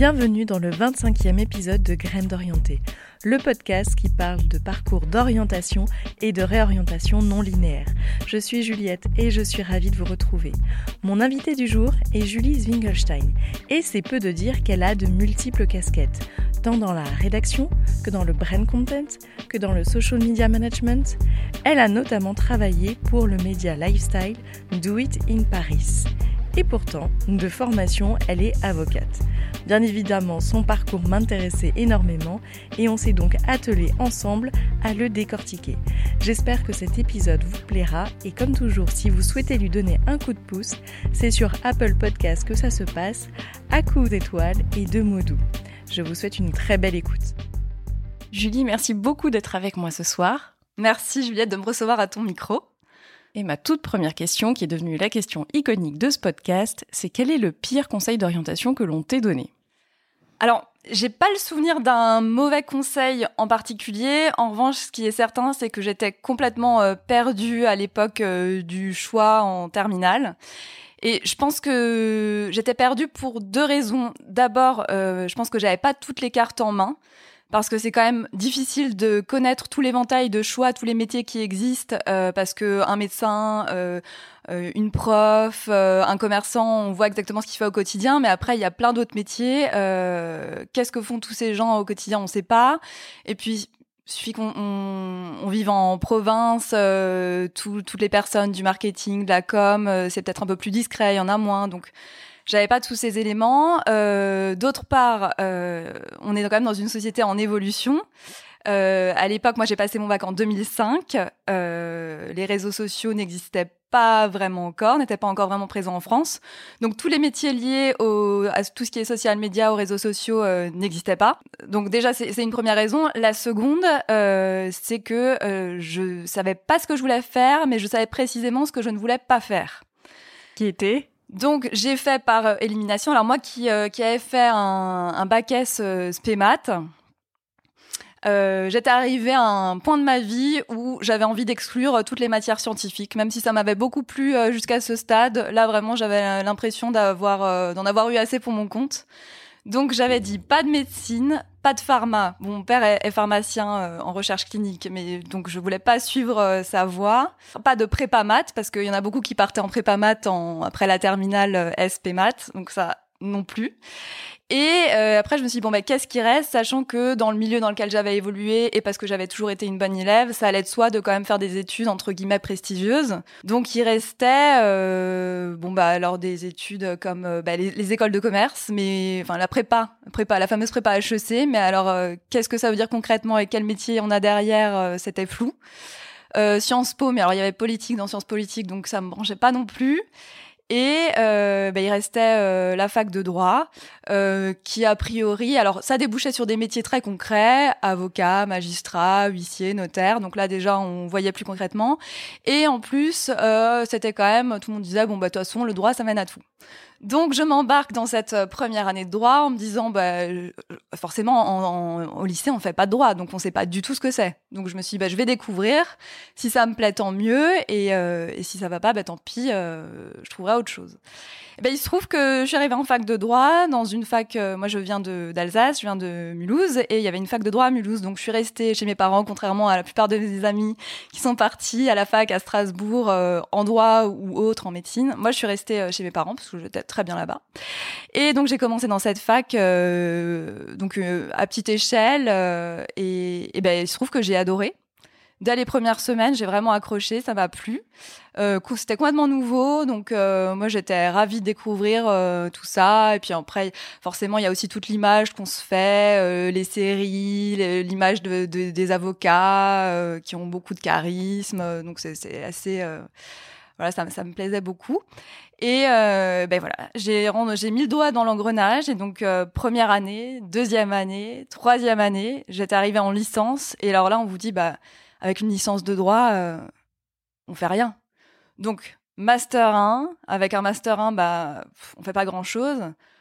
Bienvenue dans le 25e épisode de Graines d'orienté, le podcast qui parle de parcours d'orientation et de réorientation non linéaire. Je suis Juliette et je suis ravie de vous retrouver. Mon invité du jour est Julie Zwingelstein et c'est peu de dire qu'elle a de multiples casquettes, tant dans la rédaction que dans le brand content, que dans le social media management. Elle a notamment travaillé pour le média lifestyle Do It in Paris. Et pourtant, de formation, elle est avocate. Bien évidemment, son parcours m'intéressait énormément et on s'est donc attelé ensemble à le décortiquer. J'espère que cet épisode vous plaira et comme toujours, si vous souhaitez lui donner un coup de pouce, c'est sur Apple Podcast que ça se passe, à coups d'étoiles et de mots doux. Je vous souhaite une très belle écoute. Julie, merci beaucoup d'être avec moi ce soir. Merci Juliette de me recevoir à ton micro. Et ma toute première question, qui est devenue la question iconique de ce podcast, c'est quel est le pire conseil d'orientation que l'on t'ait donné? Alors, j'ai pas le souvenir d'un mauvais conseil en particulier. En revanche, ce qui est certain, c'est que j'étais complètement euh, perdue à l'époque euh, du choix en terminale. Et je pense que j'étais perdue pour deux raisons. D'abord, euh, je pense que j'avais pas toutes les cartes en main parce que c'est quand même difficile de connaître tout l'éventail de choix, tous les métiers qui existent, euh, parce que un médecin, euh, euh une prof, euh, un commerçant, on voit exactement ce qu'il fait au quotidien, mais après il y a plein d'autres métiers. Euh, qu'est-ce que font tous ces gens au quotidien On ne sait pas. Et puis suffit qu'on on, on vive en province, tout, toutes les personnes du marketing, de la com, c'est peut-être un peu plus discret, il y en a moins, donc j'avais pas tous ces éléments. Euh, D'autre part, euh, on est quand même dans une société en évolution. Euh, à l'époque, moi, j'ai passé mon bac en 2005. Euh, les réseaux sociaux n'existaient pas vraiment encore, n'étaient pas encore vraiment présents en France. Donc tous les métiers liés au, à tout ce qui est social media, aux réseaux sociaux euh, n'existaient pas. Donc déjà c'est une première raison. La seconde, euh, c'est que je savais pas ce que je voulais faire, mais je savais précisément ce que je ne voulais pas faire. Qui était? Donc j'ai fait par euh, élimination. Alors moi qui, euh, qui avais fait un, bac S euh, spémat, j'étais arrivée à un point de ma vie où j'avais envie d'exclure toutes les matières scientifiques, même si ça m'avait beaucoup plu jusqu'à ce stade. Là vraiment j'avais l'impression d'avoir d'en avoir eu assez pour mon compte. Donc j'avais dit pas de médecine, pas de pharma. mon père est, pharmacien euh, en recherche clinique, mais donc je voulais pas suivre euh, sa voie. Pas de prépa maths parce qu'il y en a beaucoup qui partaient en prépa maths après la terminale euh, SP maths, donc ça non plus. Et euh, après, je me suis dit, bon, bah, qu'est-ce qui reste, sachant que dans le milieu dans lequel j'avais évolué, et parce que j'avais toujours été une bonne élève, ça allait de soi de quand même faire des études, entre guillemets, prestigieuses. Donc, il restait, euh, bon, bah, alors des études comme euh, bah, les, écoles de commerce, mais, enfin, la prépa, prépa, la fameuse prépa HEC, mais alors, qu'est-ce que ça veut dire concrètement et quel métier on a derrière, c'était flou. Sciences Po, mais alors, il y avait politique dans Sciences Politiques, donc ça me branchait pas non plus. Et euh, bah, il restait euh, la fac de droit, euh, qui a priori, alors ça débouchait sur des métiers très concrets, avocat, magistrat, huissier, notaire. Donc là déjà, on voyait plus concrètement. Et en plus, euh, c'était quand même, tout le monde disait bon bah de toute façon, le droit ça mène à tout. Donc je m'embarque dans cette euh, première année de droit en me disant, bah, forcément, en, en, au lycée, on fait pas de droit, donc on sait pas du tout ce que c'est. Donc je me suis dit, bah, je vais découvrir. Si ça me plaît, tant mieux. Et, euh, si ça va pas, bah, tant pis, euh, je trouverai autre chose. Et ben, il se trouve que je suis arrivée en fac de droit, dans une fac, moi je viens d'Alsace, je viens de Mulhouse, et il y avait une fac de droit à Mulhouse. Donc je suis restée chez mes parents, contrairement à la plupart de mes amis qui sont partis à la fac à Strasbourg, en droit ou autre, en médecine. Moi je suis restée chez mes parents, parce que j'étais très bien là-bas. Et donc j'ai commencé dans cette fac, euh, donc euh, à petite échelle, euh, et, ben il se trouve que j'ai adoré. Dès les premières semaines, j'ai vraiment accroché, ça m'a plu. C'était complètement nouveau, donc moi j'étais ravie de découvrir tout ça. Et puis après, forcément, il y a aussi toute l'image qu'on se fait, les séries, l'image de, de, des avocats qui ont beaucoup de charisme. Donc c'est assez voilà, ça, ça, me plaisait beaucoup. Et euh, ben voilà, j'ai mis le doigt dans l'engrenage et donc euh, première année, deuxième année, troisième année, j'étais arrivée en licence et alors là on vous dit bah avec une licence de droit, euh, on fait rien. Donc master 1, avec un master 1, bah on fait pas grand chose.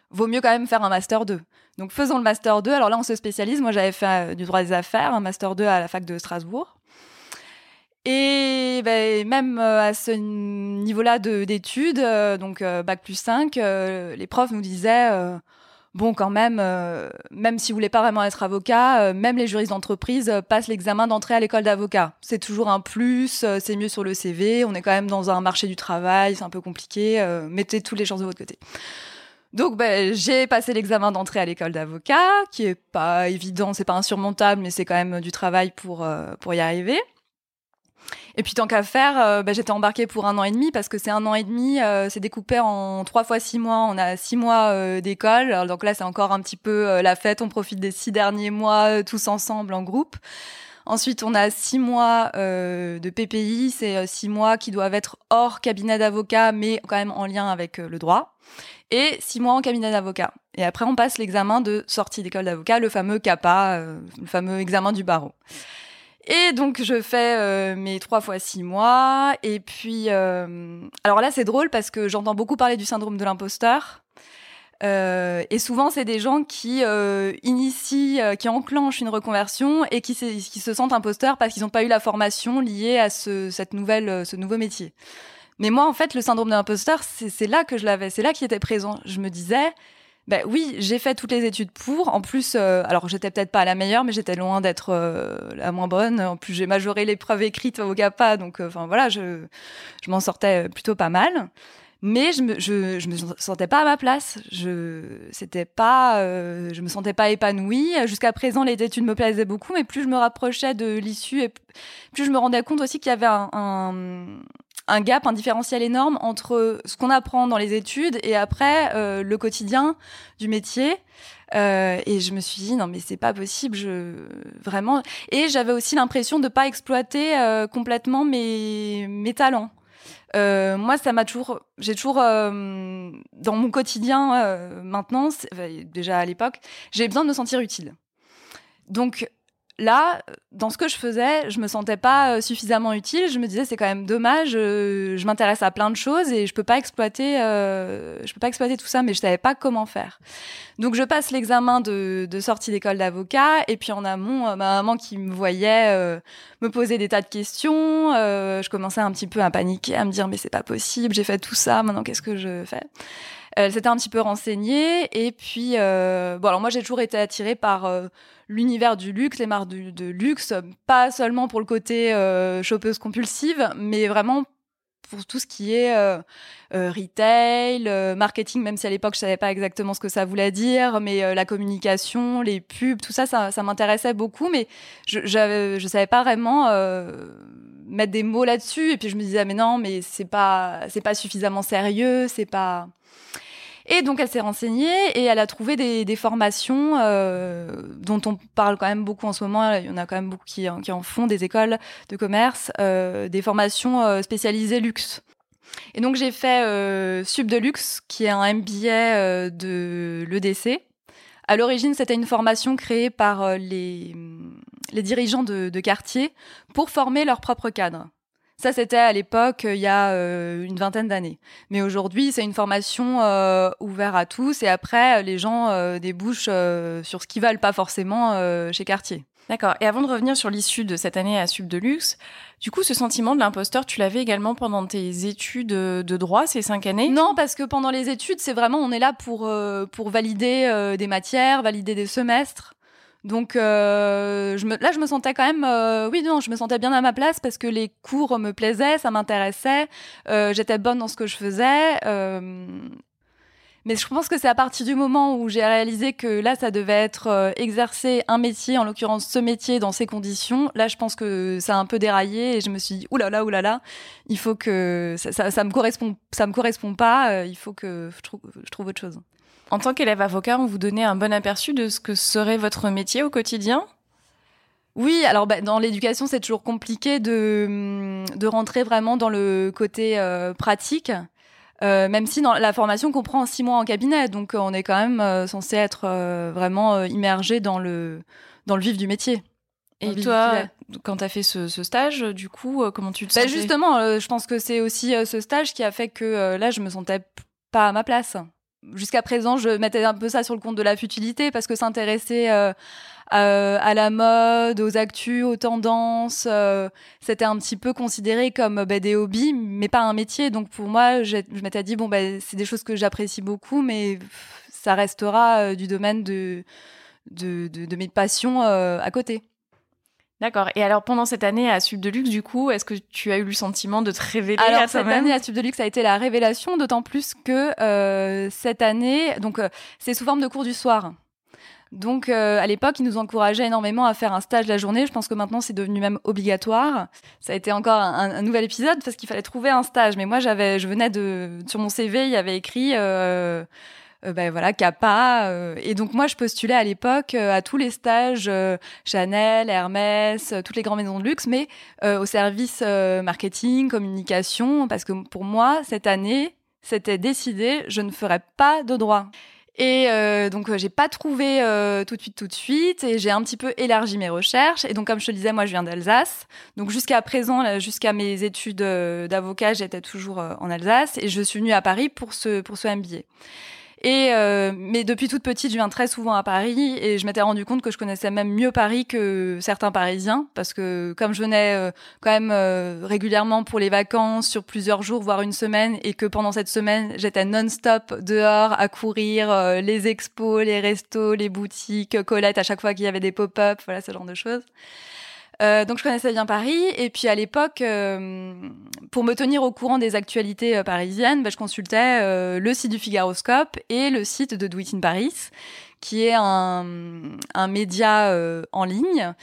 Vaut mieux quand même faire un master 2. Donc faisons le master 2. Alors là on se spécialise. Moi j'avais fait euh, du droit des affaires, un master 2 à la fac de Strasbourg. Et ben, même euh, à ce niveau-là d'études, euh, donc euh, bac plus 5, les profs nous disaient bon, quand même, même si vous voulez pas vraiment être avocat, même les juristes d'entreprise passent l'examen d'entrée à l'école d'avocat. C'est toujours un plus, c'est mieux sur le CV. On est quand même dans un marché du travail, c'est un peu compliqué. mettez toutes les chances de votre côté. Donc, ben, j'ai passé l'examen d'entrée à l'école d'avocat, qui est pas évident, c'est pas insurmontable, mais c'est quand même du travail pour pour y arriver. Et puis tant qu'à faire, euh, bah, j'étais embarquée pour un an et demi parce que c'est un an et demi, euh, c'est découpé en trois fois six mois. On a six mois euh, d'école, donc là c'est encore un petit peu la fête. On profite des six derniers mois tous ensemble en groupe. Ensuite, on a six mois de PPI, c'est six mois qui doivent être hors cabinet d'avocat, mais quand même en lien avec le droit. Et six mois en cabinet d'avocat. Et après, on passe l'examen de sortie d'école d'avocat, le fameux CAPA, le fameux examen du barreau. Et donc je fais euh, mes trois fois six mois. Et puis, euh, alors là c'est drôle parce que j'entends beaucoup parler du syndrome de l'imposteur. Euh, et souvent c'est des gens qui initient, qui enclenchent une reconversion et qui, se sentent imposteurs parce qu'ils n'ont pas eu la formation liée à ce, cette nouvelle, ce nouveau métier. Mais moi en fait le syndrome de l'imposteur c'est là que je l'avais, c'est là qui était présent. Je me disais ben oui, j'ai fait toutes les études pour. En plus, euh, alors j'étais peut-être pas la meilleure, mais j'étais loin d'être euh, la moins bonne. En plus, j'ai majoré l'épreuve écrite au CAPA, donc euh, enfin voilà, je, je m'en sortais plutôt pas mal. Mais je me, je, je me sentais pas à ma place. Je, c'était pas, je me sentais pas épanouie. Jusqu'à présent, les études me plaisaient beaucoup, mais plus je me rapprochais de l'issue, et plus je me rendais compte aussi qu'il y avait un un gap, un différentiel énorme entre ce qu'on apprend dans les études et après euh, le quotidien du métier. Euh, et je me suis dit non mais c'est pas possible, je vraiment. Et j'avais aussi l'impression de pas exploiter euh, complètement mes mes talents. moi, ça m'a toujours, j'ai toujours dans mon quotidien maintenant, déjà à l'époque, j'ai besoin de me sentir utile. Donc là, dans ce que je faisais, je me sentais pas euh, suffisamment utile. Je me disais c'est quand même dommage. Euh, je m'intéresse à plein de choses et je peux pas exploiter, euh, je peux pas exploiter tout ça, mais je savais pas comment faire. Donc je passe l'examen de, sortie d'école d'avocat et puis en amont, ma maman qui me voyait me poser des tas de questions, je commençais un petit peu à paniquer, à me dire mais c'est pas possible, j'ai fait tout ça, maintenant qu'est-ce que je fais? Elle s'était un petit peu renseignée et puis bon alors moi j'ai toujours été attirée par l'univers du luxe, les marques de, luxe, pas seulement pour le côté euh, chopeuse compulsive, mais vraiment pour tout ce qui est euh, euh, retail, marketing, même si à l'époque je savais pas exactement ce que ça voulait dire, mais la communication, les pubs, tout ça, ça, m'intéressait beaucoup, mais je ne savais pas vraiment mettre des mots là-dessus. Et puis je me disais mais non, mais c'est pas c'est pas suffisamment sérieux, c'est pas et donc, elle s'est renseignée et elle a trouvé des, formations euh, dont on parle quand même beaucoup en ce moment. Il y en a quand même beaucoup qui, en font, des écoles de commerce, euh, des formations euh, spécialisées luxe. Et donc, j'ai fait Sub de Luxe, qui est un MBA de l'EDC. À l'origine, c'était une formation créée par les, les dirigeants de, de quartier pour former leurs propres cadres. Ça, c'était à l'époque, il y a euh, une vingtaine d'années. Mais aujourd'hui, c'est une formation euh, ouverte à tous et après, les gens euh, débouchent sur ce qu'ils veulent, pas forcément chez Cartier. D'accord. Et avant de revenir sur l'issue de cette année à Sub de Luxe, du coup, ce sentiment de l'imposteur, tu l'avais également pendant tes études de droit, ces cinq années? Non, parce que pendant les études, c'est vraiment, on est là pour, pour valider des matières, valider des semestres. Donc euh, là, je me sentais quand même, euh, oui, non, je me sentais bien à ma place parce que les cours me plaisaient, ça m'intéressait, euh, j'étais bonne dans ce que je faisais. mais je pense que c'est à partir du moment où j'ai réalisé que là, ça devait être exercer un métier, en l'occurrence ce métier dans ces conditions. Là, je pense que ça a un peu déraillé et je me suis dit, oulala, oulala, il faut que ça, ça, me correspond, ça me correspond pas. il faut que je trouve autre chose. En tant qu'élève avocat, on vous donnait un bon aperçu de ce que serait votre métier au quotidien? Oui, alors bah, dans l'éducation, c'est toujours compliqué de, de rentrer vraiment dans le côté euh, pratique, euh, même si dans la formation comprend six mois en cabinet, donc on est quand même euh, censé être vraiment immergé dans le, dans le vif du métier. Et toi, quand tu as fait ce, stage, du coup, comment tu te bah, Justement, je pense que c'est aussi ce stage qui a fait que là, je me sentais pas à ma place. Jusqu'à présent, je mettais un peu ça sur le compte de la futilité parce que s'intéresser euh, à la mode, aux actus, aux tendances, euh, c'était un petit peu considéré comme bah, des hobbies, mais pas un métier. Donc pour moi, je m'étais dit, bon, bah, c'est des choses que j'apprécie beaucoup, mais ça restera euh, du domaine de, de mes passions à côté. D'accord. Et alors, pendant cette année à Sub de Luxe, du coup, est-ce que tu as eu le sentiment de te révéler alors, à cette année à Sub de Luxe a été la révélation, d'autant plus que euh, cette année, donc euh, c'est sous forme de cours du soir. Donc, euh, à l'époque, ils nous encourageaient énormément à faire un stage la journée. Je pense que maintenant, c'est devenu même obligatoire. Ça a été encore un, un nouvel épisode parce qu'il fallait trouver un stage. Mais moi, j'avais, je venais de, sur mon CV, il y avait écrit euh, euh, ben voilà Kappa euh, et donc moi je postulais à l'époque euh, à tous les stages Chanel, Hermès, toutes les grandes maisons de luxe mais au service marketing, communication parce que pour moi cette année c'était décidé, je ne ferais pas de droit. Et donc j'ai pas trouvé tout de suite tout de suite et j'ai un petit peu élargi mes recherches et donc comme je te disais moi je viens d'Alsace donc jusqu'à présent jusqu'à mes études d'avocat j'étais toujours en Alsace et je suis venue à Paris pour ce pour ce MBA. Et euh, mais depuis toute petite, je viens très souvent à Paris et je m'étais rendu compte que je connaissais même mieux Paris que certains Parisiens parce que comme je venais euh, quand même euh, régulièrement pour les vacances sur plusieurs jours, voire une semaine, et que pendant cette semaine j'étais non-stop dehors à courir les expos, les restos, les boutiques, Colette à chaque fois qu'il y avait des pop-up, voilà ce genre de choses. Euh, donc je connaissais bien Paris et puis à l'époque, euh, pour me tenir au courant des actualités euh, parisiennes, bah, je consultais euh, le site du Figaroscope et le site de Do in Paris, qui est un, un média en ligne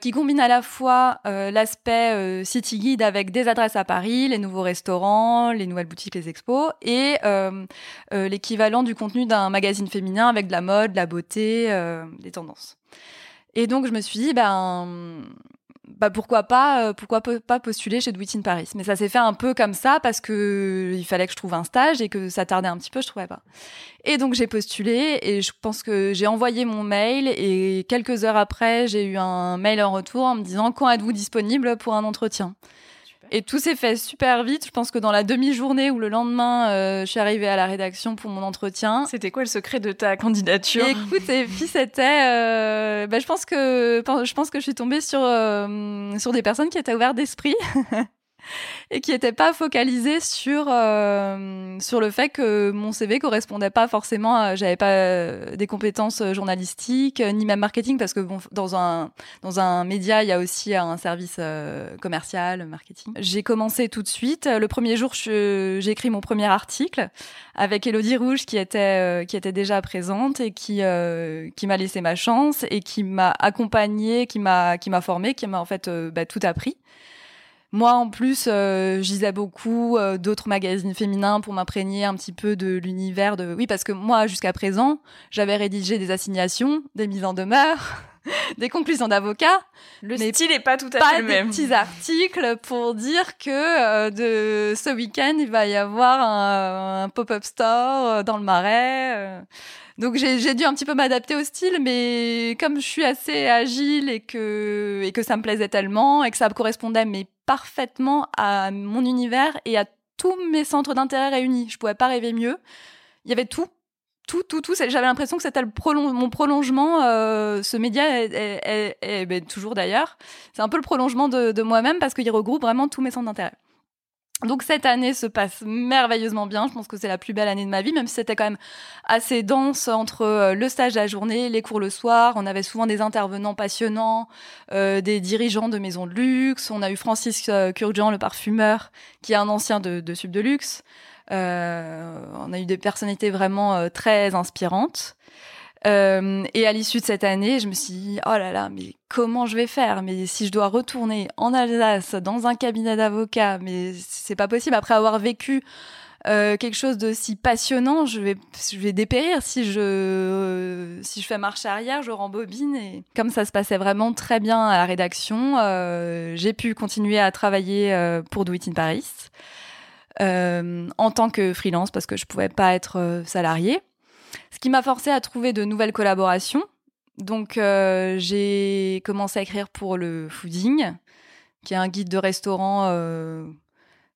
qui combine à la fois l'aspect city guide avec des adresses à Paris, les nouveaux restaurants, les nouvelles boutiques, les expos et l'équivalent du contenu d'un magazine féminin avec de la mode, de la beauté, des tendances. Et donc je me suis dit, ben bah pourquoi pas euh, pourquoi pas postuler chez Do Paris. Mais ça s'est fait un peu comme ça parce que il fallait que je trouve un stage et que ça tardait un petit peu je trouvais pas. Et donc j'ai postulé et je pense que j'ai envoyé mon mail et quelques heures après j'ai eu un mail en retour en me disant quand êtes-vous disponible pour un entretien? Et tout s'est fait super vite. Je pense que dans la demi-journée ou le lendemain, euh, je suis arrivée à la rédaction pour mon entretien. C'était quoi le secret de ta candidature? Écoute, et puis c'était, euh, bah, je pense que je pense que je suis tombée sur euh, sur des personnes qui étaient ouvertes d'esprit. et qui n'était pas focalisé sur euh, sur le fait que mon CV correspondait pas forcément à j'avais pas euh, des compétences journalistiques ni même marketing parce que bon dans un dans un média il y a aussi un service euh, commercial marketing. J'ai commencé tout de suite. Le premier jour j'ai écrit mon premier article avec Elodie Rouge qui était qui était déjà présente et qui qui m'a laissé ma chance et qui m'a accompagnée qui m'a qui m'a formée qui m'a en fait bah, tout appris moi, en plus, euh, je lisais beaucoup euh, d'autres magazines féminins pour m'imprégner un petit peu de l'univers de. Oui, parce que moi, jusqu'à présent, j'avais rédigé des assignations, des mises en demeure, des conclusions d'avocat. Le style n'est pas tout à fait le même. Des petits articles pour dire que euh, de ce week-end, il va y avoir un, un pop-up store dans le Marais. Donc j'ai dû un petit peu m'adapter au style, mais comme je suis assez agile et que, et que ça me plaisait tellement et que ça correspondait mais parfaitement à mon univers et à tous mes centres d'intérêt réunis, je pouvais pas rêver mieux. Il y avait tout, tout, tout, tout. J'avais l'impression que c'était mon prolongement. Euh, ce média est, ben, toujours d'ailleurs. C'est un peu le prolongement de moi-même parce qu'il regroupe vraiment tous mes centres d'intérêt. Donc cette année se passe merveilleusement bien. Je pense que c'est la plus belle année de ma vie, même si c'était quand même assez dense entre euh, le stage la journée, les cours le soir. On avait souvent des intervenants passionnants, euh, des dirigeants de maisons de luxe. On a eu Francis euh, Kurjan, le parfumeur, qui est un ancien de, de Sub de Luxe. On a eu des personnalités vraiment très inspirantes. Euh, et à l'issue de cette année, je me suis dit, oh là là, mais comment je vais faire? Mais si je dois retourner en Alsace dans un cabinet d'avocat, mais c'est pas possible. Après avoir vécu euh, quelque chose de si passionnant, je vais, je vais dépérir si je, si je fais marche arrière, je rembobine. Et comme ça se passait vraiment très bien à la rédaction, euh, j'ai pu continuer à travailler pour Do It in Paris en tant que freelance parce que je pouvais pas être salarié. Ce qui m'a forcé à trouver de nouvelles collaborations. Donc euh, j'ai commencé à écrire pour le Fooding, qui est un guide de restaurant euh,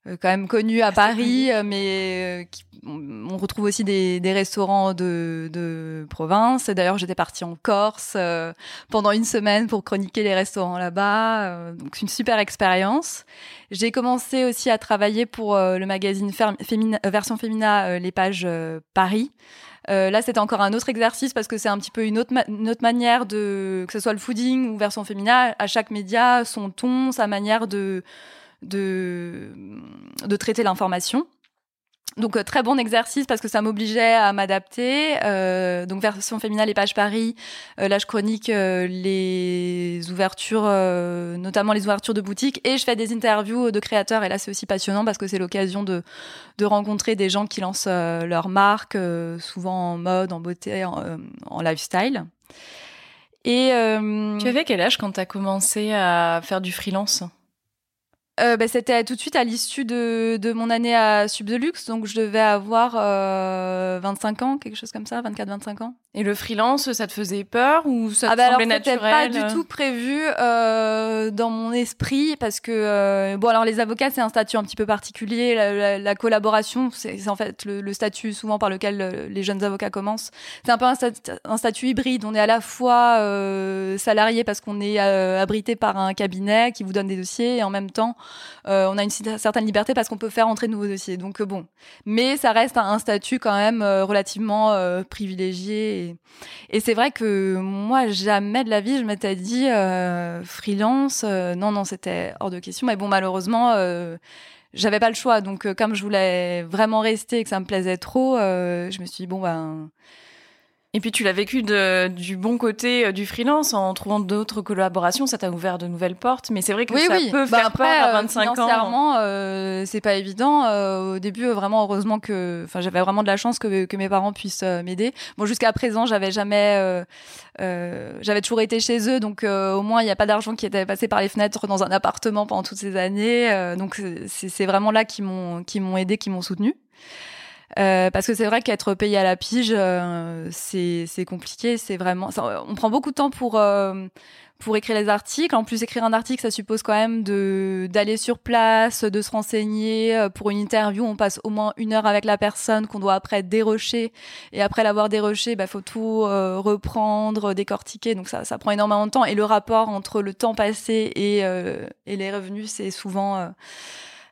quand même connu à Paris, mais on retrouve aussi des, restaurants de, de province. D'ailleurs, j'étais partie en Corse pendant une semaine pour chroniquer les restaurants là-bas. donc, c'est une super expérience. J'ai commencé aussi à travailler pour le magazine version Femina, les pages Paris. Euh, là, c'était encore un autre exercice parce que c'est un petit peu une autre, manière de, que ce soit le fooding ou version féminin, à chaque média, son ton, sa manière de, de, de traiter l'information. Donc euh, très bon exercice parce que ça m'obligeait à m'adapter. Euh, donc version féminin, les pages Paris. Euh, là, je chronique euh, les ouvertures, notamment les ouvertures de boutiques, et je fais des interviews de créateurs. Et là, c'est aussi passionnant parce que c'est l'occasion de, de rencontrer des gens qui lancent leur marque, souvent en mode, en beauté, en, en lifestyle. Et tu avais quel âge quand tu as commencé à faire du freelance? Euh, bah, C'était tout de suite à l'issue de, de, mon année à Subdelux, donc je devais avoir euh, 25 ans, quelque chose comme ça, 24-25 ans. Et le freelance, ça te faisait peur ou ça te ah bah semblait alors, naturel pas du tout prévu euh, dans mon esprit parce que euh, bon alors les avocats c'est un statut un petit peu particulier. La, la, collaboration c'est en fait le, le, statut souvent par lequel euh, les jeunes avocats commencent. C'est un peu un, un, statut hybride. On est à la fois euh, salarié parce qu'on est euh, abrité par un cabinet qui vous donne des dossiers et en même temps on a une certaine liberté parce qu'on peut faire entrer de nouveaux dossiers. Donc bon, mais ça reste un, statut quand même relativement privilégié et, c'est vrai que moi, jamais de la vie, je m'étais dit euh, freelance. Euh, non, non, c'était hors de question. Mais bon, malheureusement, euh, j'avais pas le choix. Donc, comme je voulais vraiment rester et que ça me plaisait trop, je me suis dit, bon, ben et puis tu l'as vécu de, du bon côté euh, du freelance en trouvant d'autres collaborations, ça t'a ouvert de nouvelles portes. Mais c'est vrai que ça peut bah, faire après, peur à 25 euh, ans. Euh, c'est pas évident. Euh, au début, vraiment, heureusement que, enfin, j'avais vraiment de la chance que, que mes parents puissent m'aider. Bon, jusqu'à présent, j'avais jamais, j'avais toujours été chez eux, donc au moins il n'y a pas d'argent qui était passé par les fenêtres dans un appartement pendant toutes ces années. donc c'est vraiment là qui m'ont, qui m'ont aidé, qui m'ont soutenu. Euh, parce que c'est vrai qu'être payé à la pige, euh, c'est compliqué. C'est vraiment, on prend beaucoup de temps pour euh, pour écrire les articles. En plus, écrire un article, ça suppose quand même de d'aller sur place, de se renseigner. Euh, pour une interview, on passe au moins une heure avec la personne qu'on doit après dérocher. Et après l'avoir déroché, bah faut tout reprendre, décortiquer. Donc ça, ça prend énormément de temps. Et le rapport entre le temps passé et et les revenus, c'est souvent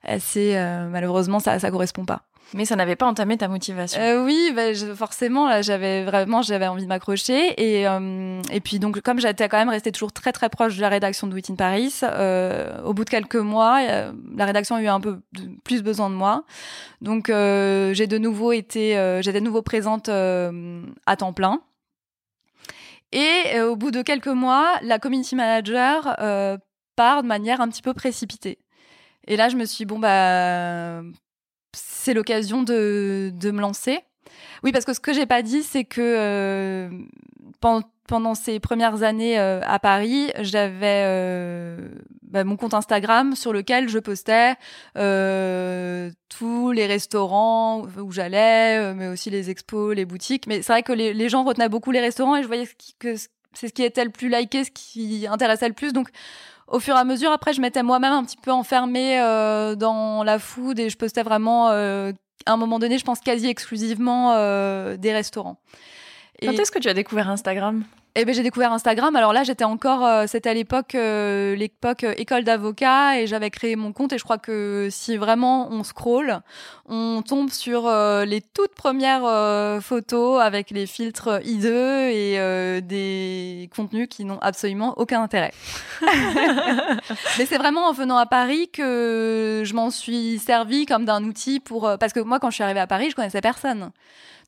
assez malheureusement ça ça correspond pas. Mais ça n'avait pas entamé ta motivation. Euh, oui, bah, forcément, là, j'avais vraiment, j'avais envie de m'accrocher. Et, euh, et puis, donc, comme j'étais quand même restée toujours très, très proche de la rédaction de Wit in Paris, euh, au bout de quelques mois, la rédaction a eu un peu plus besoin de moi. Donc, j'ai de nouveau été, j'étais de nouveau présente à temps plein. Et au bout de quelques mois, la community manager part de manière un petit peu précipitée. Et là, je me suis dit, bon, bah, c'est l'occasion de, de, me lancer. Oui, parce que ce que j'ai pas dit, c'est que euh, pendant, ces premières années euh, à Paris, j'avais euh, bah, mon compte Instagram sur lequel je postais tous les restaurants où j'allais, mais aussi les expos, les boutiques. Mais c'est vrai que les, les, gens retenaient beaucoup les restaurants et je voyais que c'est ce qui était le plus liké, ce qui intéressait le plus. Donc au fur et à mesure, après, je m'étais moi-même un petit peu enfermée euh, dans la food et je postais vraiment, euh, à un moment donné, je pense quasi exclusivement euh, des restaurants. Quand est-ce que tu as découvert Instagram? Eh ben j'ai découvert Instagram. Alors là, j'étais encore, euh, c'était à l'époque, euh, l'époque euh, école d'avocat, et j'avais créé mon compte. Et je crois que si vraiment on scroll, on tombe sur les toutes premières photos avec les filtres hideux et des contenus qui n'ont absolument aucun intérêt. Mais c'est vraiment en venant à Paris que je m'en suis servi comme d'un outil pour, parce que moi, quand je suis arrivée à Paris, je connaissais personne.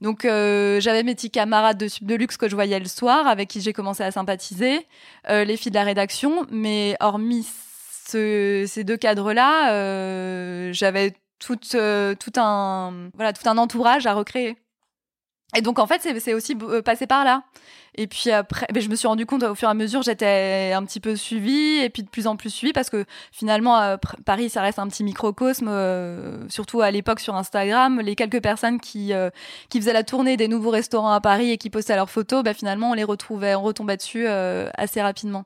Donc j'avais mes petits camarades de de luxe que je voyais le soir, avec qui j'ai commencé à sympathiser, euh, les filles de la rédaction. Mais hormis ce, ces deux cadres-là, euh, j'avais tout, tout un voilà tout un entourage à recréer. Et donc en fait, c'est aussi passé par là. Et puis après, ben, je me suis rendu compte au fur et à mesure, j'étais un petit peu suivie et puis de plus en plus suivie parce que finalement, Paris, ça reste un petit microcosme, surtout à l'époque sur Instagram. Les quelques personnes qui, qui faisaient la tournée des nouveaux restaurants à Paris et qui postaient leurs photos, ben, finalement, on les retrouvait, on retombait dessus assez rapidement.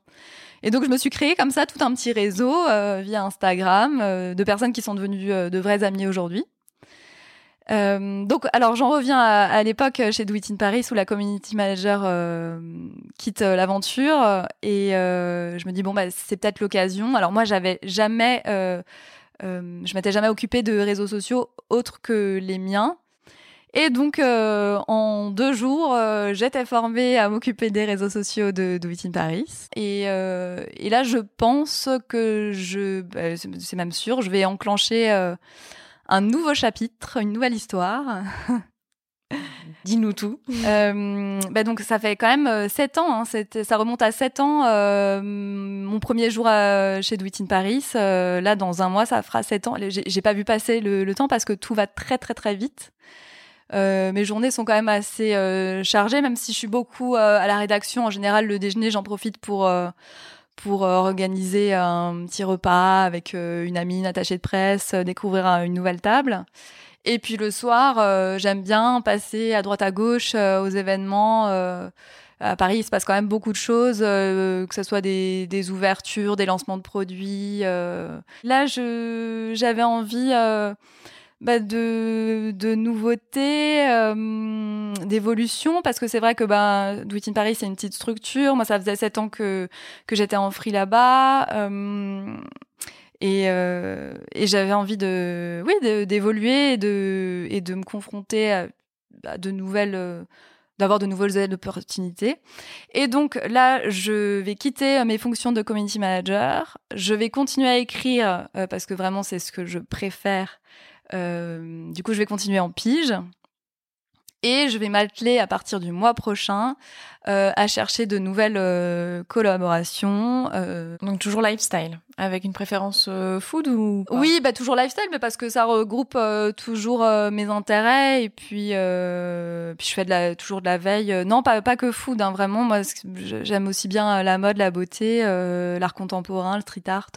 Et donc, je me suis créé comme ça tout un petit réseau euh, via Instagram euh, de personnes qui sont devenues euh, de vrais amis aujourd'hui. Donc, alors j'en reviens à, l'époque chez Do It in Paris où la community manager quitte l'aventure et je me dis bon bah c'est peut-être l'occasion. Alors moi j'avais jamais, je m'étais jamais occupée de réseaux sociaux autres que les miens. Et donc, euh, en deux jours, euh, j'étais formée à m'occuper des réseaux sociaux de Do It in Paris. Et, euh, et là, je pense que je, bah, c'est même sûr, je vais enclencher un nouveau chapitre, une nouvelle histoire. Dis-nous tout. bah donc ça fait quand même sept ans, hein, ça remonte à sept ans. mon premier jour chez Do It in Paris, là dans un mois ça fera sept ans. J'ai pas vu passer le, temps parce que tout va très très très vite. Euh, mes journées sont quand même assez euh, chargées, même si je suis beaucoup euh, à la rédaction. En général, le déjeuner, j'en profite pour pour organiser un petit repas avec une amie, une attachée de presse, découvrir une nouvelle table. Et puis le soir, j'aime bien passer à droite à gauche aux événements. à Paris, il se passe quand même beaucoup de choses, que ce soit des, des, ouvertures, des lancements de produits. Là, j'avais envie bah, de, nouveautés, euh, d'évolution, parce que c'est vrai que bah, in Paris, c'est une petite structure. Moi, ça faisait sept ans que, que j'étais en free là-bas. Euh, et, euh, et j'avais envie de, oui, d'évoluer et de, et de me confronter à, de nouvelles d'avoir de nouvelles opportunités. Et donc là, je vais quitter mes fonctions de community manager. Je vais continuer à écrire parce que vraiment c'est ce que je préfère du coup, je vais continuer en pige. Et je vais m'atteler à partir du mois prochain euh, à chercher de nouvelles euh, collaborations. Euh. Donc toujours lifestyle, avec une préférence food ou Oui, bah toujours lifestyle, mais parce que ça regroupe toujours mes intérêts et puis, puis je fais de la, toujours de la veille. non, pas, pas que food, hein, vraiment. Moi, j'aime aussi bien la mode, la beauté, l'art contemporain, le street art.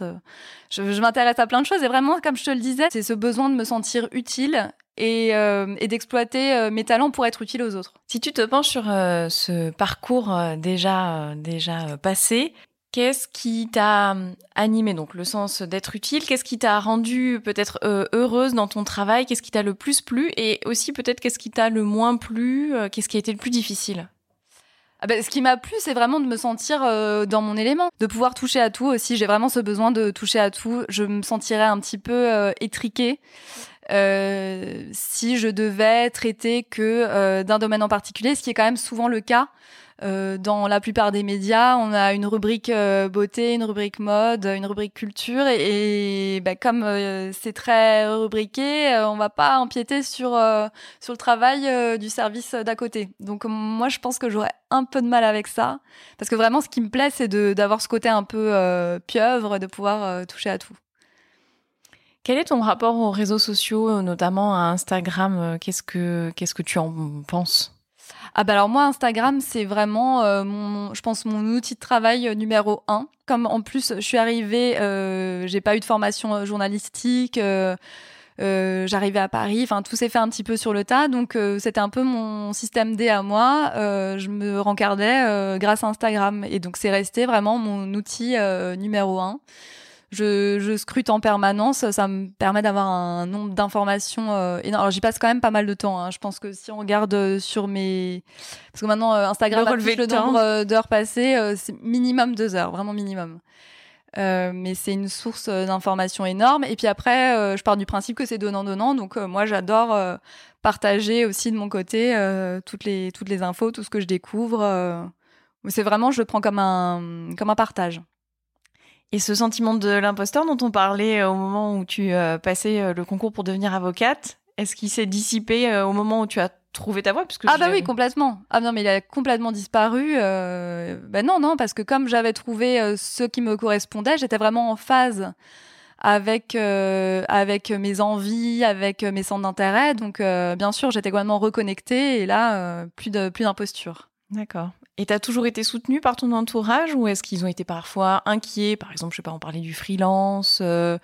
je, je m'intéresse à plein de choses et vraiment, comme je te le disais, c'est ce besoin de me sentir utile euh, et, d'exploiter euh, mes talents pour être utile aux autres. Si tu te penches sur euh, ce parcours déjà, déjà passé, qu'est-ce qui t'a animé? Donc le sens d'être utile, qu'est-ce qui t'a rendu peut-être heureuse dans ton travail? Qu'est-ce qui t'a le plus plu? Et aussi peut-être qu'est-ce qui t'a le moins plu Qu'est-ce qui a été le plus difficile? Ah ben, ce qui m'a plu, c'est vraiment de me sentir dans mon élément, de pouvoir toucher à tout aussi. J'ai vraiment ce besoin de toucher à tout. Je me sentirais un petit peu étriquée si je devais traiter que euh, d'un domaine en particulier, ce qui est quand même souvent le cas. Euh, dans la plupart des médias, on a une rubrique euh, beauté, une rubrique mode, une rubrique culture, et, et bah, comme c'est très rubriqué, on va pas empiéter sur sur le travail du service d'à côté. Donc moi, je pense que j'aurais un peu de mal avec ça, parce que vraiment, ce qui me plaît, c'est d'avoir ce côté un peu pieuvre, de pouvoir toucher à tout. Quel est ton rapport aux réseaux sociaux, notamment à Instagram euh, Qu'est-ce que qu'est-ce que tu en penses? Ah bah alors moi Instagram c'est vraiment euh, mon je pense mon outil de travail euh, numéro un. Comme en plus je suis arrivée j'ai pas eu de formation journalistique j'arrivais à Paris, enfin tout s'est fait un petit peu sur le tas, donc c'était un peu mon système D à moi. je me rencardais grâce à Instagram et donc c'est resté vraiment mon outil numéro un je, je, scrute en permanence. Ça me permet d'avoir un nombre d'informations euh, énorme. Alors j'y passe quand même pas mal de temps. Hein. Je pense que si on regarde euh, sur mes, parce que maintenant euh, Instagram le, le nombre euh, d'heures passées, c'est minimum deux heures, vraiment minimum. mais c'est une source d'informations énorme. Et puis après, je pars du principe que c'est donnant donnant. Donc moi, j'adore partager aussi de mon côté toutes les toutes les infos, tout ce que je découvre. c'est vraiment, je le prends comme un comme un partage. Et ce sentiment de l'imposteur dont on parlait euh, au moment où tu euh, passais euh, le concours pour devenir avocate, est-ce qu'il s'est dissipé au moment où tu as trouvé ta voie? Ah bah oui, complètement. Ah non, mais il a complètement disparu. Ben non, non, parce que comme j'avais trouvé ce qui me correspondait, j'étais vraiment en phase avec avec mes envies, avec mes centres d'intérêt. Donc bien sûr, j'étais complètement reconnectée et là plus de plus d'imposture. D'accord. Et t'as toujours été soutenue par ton entourage ou est-ce qu'ils ont été parfois inquiets? Par exemple, je sais pas, on parlait du freelance. Euh,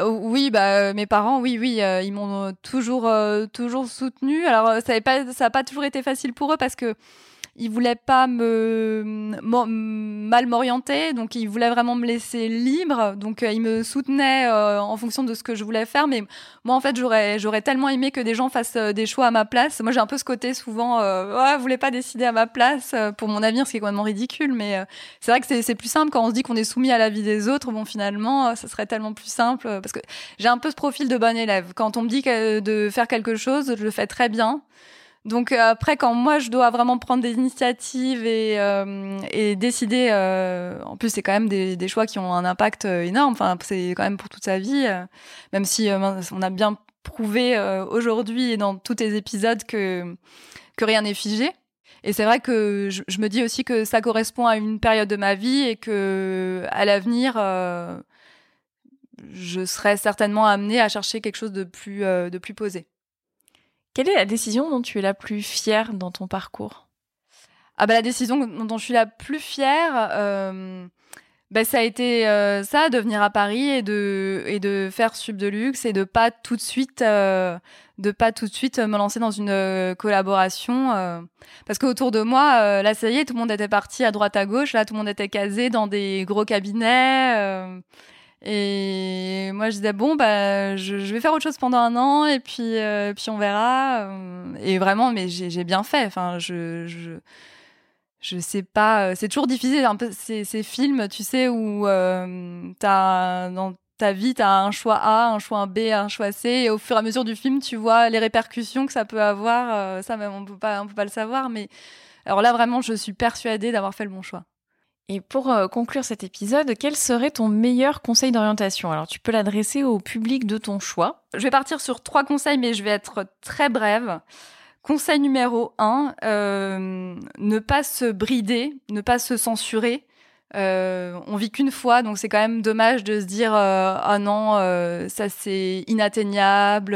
oui, bah mes parents, oui, oui, euh, ils m'ont toujours, toujours soutenue. Alors ça n'a pas, pas toujours été facile pour eux parce que il voulait pas me mal m'orienter, donc il voulait vraiment me laisser libre. Donc euh, il me soutenait euh, en fonction de ce que je voulais faire. Mais moi, en fait, j'aurais tellement aimé que des gens fassent euh, des choix à ma place. Moi, j'ai un peu ce côté souvent, ouais, voulez pas décider à ma place pour mon avenir, ce qui est complètement ridicule. Mais c'est vrai que c'est plus simple quand on se dit qu'on est soumis à la vie des autres. Bon, finalement, ça serait tellement plus simple parce que j'ai un peu ce profil de bon élève. Quand on me dit de faire quelque chose, je le fais très bien. Donc euh, après, quand moi je dois vraiment prendre des initiatives et, euh, et décider, euh, en plus c'est quand même des, des, choix qui ont un impact énorme. Enfin, c'est quand même pour toute sa vie, même si on a bien prouvé aujourd'hui et dans tous les épisodes que que rien n'est figé. Et c'est vrai que je, je, me dis aussi que ça correspond à une période de ma vie et que à l'avenir, je serai certainement amenée à chercher quelque chose de plus de plus posé. Quelle est la décision dont tu es la plus fière dans ton parcours? Ah bah la décision dont je suis la plus fière, euh, bah, ça a été euh, ça, de venir à Paris et de faire Sub de luxe et de pas tout de suite euh, de pas tout de suite me lancer dans une collaboration parce qu'autour de moi là ça y est tout le monde était parti à droite à gauche. Là tout le monde était casé dans des gros cabinets et moi, je disais bon, bah, je, vais faire autre chose pendant un an et puis, euh, puis on verra. Euh, et vraiment, mais j'ai bien fait. Enfin, je, je, je sais pas. Euh, c'est toujours difficile un peu ces, films, tu sais, où euh, t'as dans ta vie, tu as un choix A, un choix B, un choix C, et au fur et à mesure du film, tu vois les répercussions que ça peut avoir. ça, on peut pas, on peut pas le savoir, mais alors là, vraiment, je suis persuadée d'avoir fait le bon choix. Et pour euh, conclure cet épisode, quel serait ton meilleur conseil d'orientation? Alors tu peux l'adresser au public de ton choix. Je vais partir sur trois conseils, mais je vais être très brève. Conseil numéro un, euh, ne pas se brider, ne pas se censurer. Euh, on vit qu'une fois, donc c'est quand même dommage de se dire ah non, ça c'est inatteignable,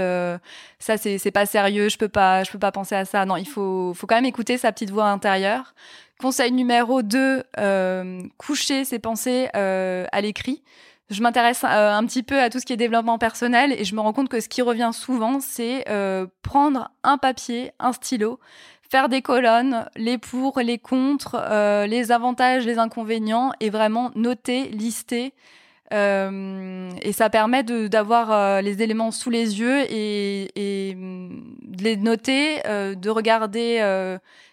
ça c'est pas sérieux, je peux pas, je peux pas penser à ça. Non, il faut, faut quand même écouter sa petite voix intérieure. Conseil numéro 2, euh, coucher ses pensées euh, à l'écrit. Je m'intéresse euh, un petit peu à tout ce qui est développement personnel et je me rends compte que ce qui revient souvent, c'est euh, prendre un papier, un stylo, faire des colonnes, les pour, les contre, euh, les avantages, les inconvénients et vraiment noter, lister. et ça permet d'avoir les éléments sous les yeux et de les noter, de regarder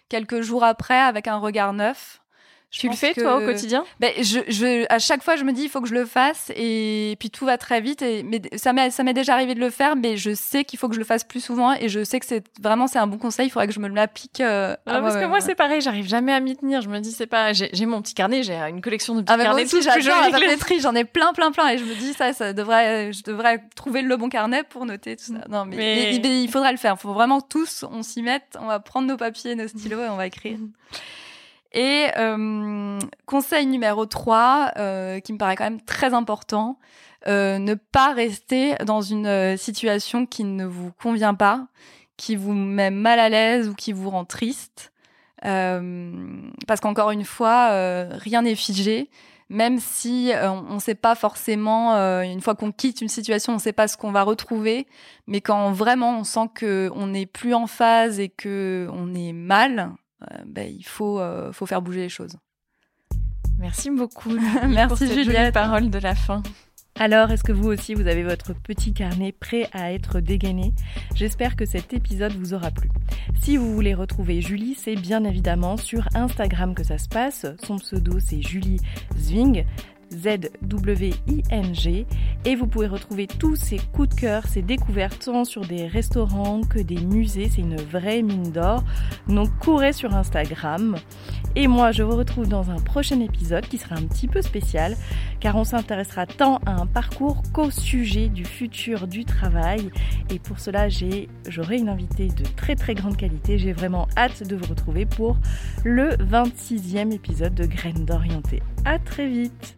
quelques jours après avec un regard neuf. Tu le fais toi au quotidien ben, je, je, à chaque fois, je me dis il faut que je le fasse et puis tout va très vite. Et, mais ça m'est ça m'est déjà arrivé de le faire, mais je sais qu'il faut que je le fasse plus souvent et je sais que c'est vraiment c'est un bon conseil. Il faudrait que je me l'applique. Euh, parce que moi c'est pareil, j'arrive jamais à m'y tenir. Je me dis c'est pas, j'ai mon petit carnet, j'ai une collection de petits ah, carnets. Aussi, j'adore J'en ai plein plein plein et je me dis ça, ça devrait, je devrais trouver le bon carnet pour noter tout ça. Non mais, il faudrait le faire. Il faut vraiment tous on s'y mette. On va prendre nos papiers, nos stylos et on va écrire. Et euh, conseil numéro 3, euh, qui me paraît quand même très important, euh, ne pas rester dans une situation qui ne vous convient pas, qui vous met mal à l'aise ou qui vous rend triste. Parce qu'encore une fois, rien n'est figé. Même si on ne sait pas forcément, une fois qu'on quitte une situation, on ne sait pas ce qu'on va retrouver. Mais quand vraiment on sent que on n'est plus en phase et que on est mal, euh, ben, il faut, euh, faut faire bouger les choses. Merci beaucoup. Merci Juliette. Parole de la fin. Alors, est-ce que vous aussi, vous avez votre petit carnet prêt à être dégainé? J'espère que cet épisode vous aura plu. Si vous voulez retrouver Julie, c'est bien évidemment sur Instagram que ça se passe. Son pseudo, c'est Julie Zwing. Z-W-I-N-G. Et vous pouvez retrouver tous ces coups de cœur, ces découvertes, tant sur des restaurants que des musées. C'est une vraie mine d'or. Donc courez sur Instagram. Et moi, je vous retrouve dans un prochain épisode qui sera un petit peu spécial, car on s'intéressera tant à un parcours qu'au sujet du futur du travail. Et pour cela, j'aurai une invitée de très très grande qualité. J'ai vraiment hâte de vous retrouver pour le 26e épisode de Graines d'Orienté. À très vite!